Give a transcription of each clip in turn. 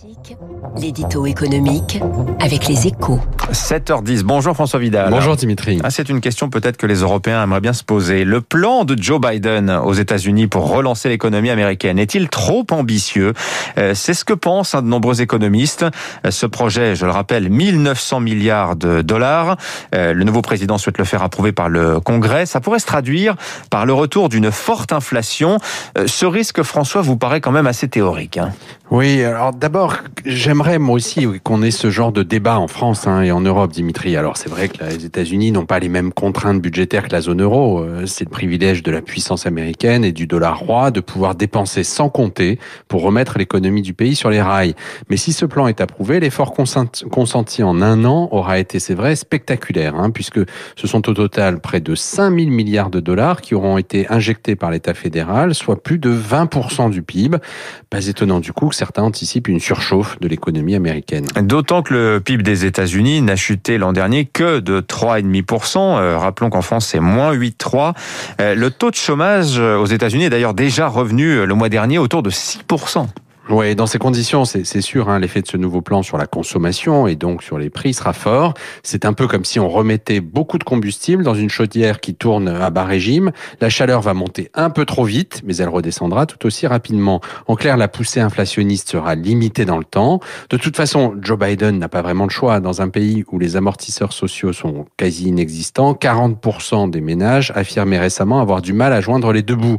Classique, l'édito économique avec les échos. 7h10. Bonjour François Vidal. Bonjour Dimitri. Ah, c'est une question peut-être que les Européens aimeraient bien se poser. Le plan de Joe Biden aux États-Unis pour relancer l'économie américaine est-il trop ambitieux? Euh, C'est ce que pensent hein, de nombreux économistes. Euh, Ce projet, je le rappelle, 1900 milliards de dollars. Euh, Le nouveau président souhaite le faire approuver par le Congrès. Ça pourrait se traduire par le retour d'une forte inflation. Euh, Ce risque, François, vous paraît quand même assez théorique. hein. Oui, alors d'abord, j'aimerais moi aussi qu'on ait ce genre de débat en France hein, et en Europe, Dimitri. Alors c'est vrai que les États-Unis n'ont pas les mêmes contraintes budgétaires que la zone euro. Euh, C'est le privilège de la puissance américaine et du dollar roi de pouvoir dépenser sans compter pour remettre l'économie du pays sur les rails. Mais si ce plan est approuvé, l'effort consenti en un an aura été, c'est vrai, spectaculaire, hein, puisque ce sont au total près de 5 000 milliards de dollars qui auront été injectés par l'État fédéral, soit plus de 20% du PIB. Pas étonnant du coup que certains anticipent une surchauffe de l'économie américaine. D'autant que le PIB des États-Unis n'a chuté l'an dernier que de 3,5%. Euh, rappelons qu'en France, c'est moins 8,3%. Euh, le taux de chômage euh, aux États-Unis est d'ailleurs déjà revenu le mois dernier autour de 6%. Oui, dans ces conditions, c'est sûr, hein, l'effet de ce nouveau plan sur la consommation et donc sur les prix sera fort. C'est un peu comme si on remettait beaucoup de combustible dans une chaudière qui tourne à bas régime. La chaleur va monter un peu trop vite, mais elle redescendra tout aussi rapidement. En clair, la poussée inflationniste sera limitée dans le temps. De toute façon, Joe Biden n'a pas vraiment le choix. Dans un pays où les amortisseurs sociaux sont quasi inexistants, 40% des ménages affirmaient récemment avoir du mal à joindre les deux bouts.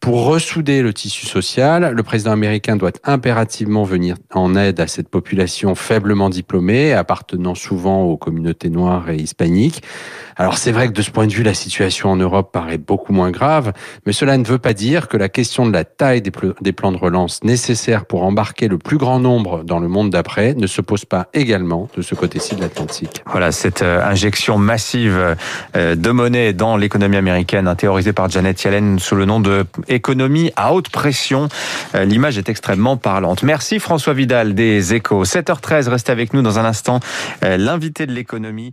Pour ressouder le tissu social, le président américain doit impérativement venir en aide à cette population faiblement diplômée, appartenant souvent aux communautés noires et hispaniques. Alors c'est vrai que de ce point de vue, la situation en Europe paraît beaucoup moins grave, mais cela ne veut pas dire que la question de la taille des, pl- des plans de relance nécessaires pour embarquer le plus grand nombre dans le monde d'après ne se pose pas également de ce côté-ci de l'Atlantique. Voilà, cette euh, injection massive euh, de monnaie dans l'économie américaine, hein, théorisée par Janet Yellen sous le nom de économie à haute pression. Euh, L'image est extrêmement parlante. Merci François Vidal des Échos. 7h13, restez avec nous dans un instant. Euh, L'invité de l'économie.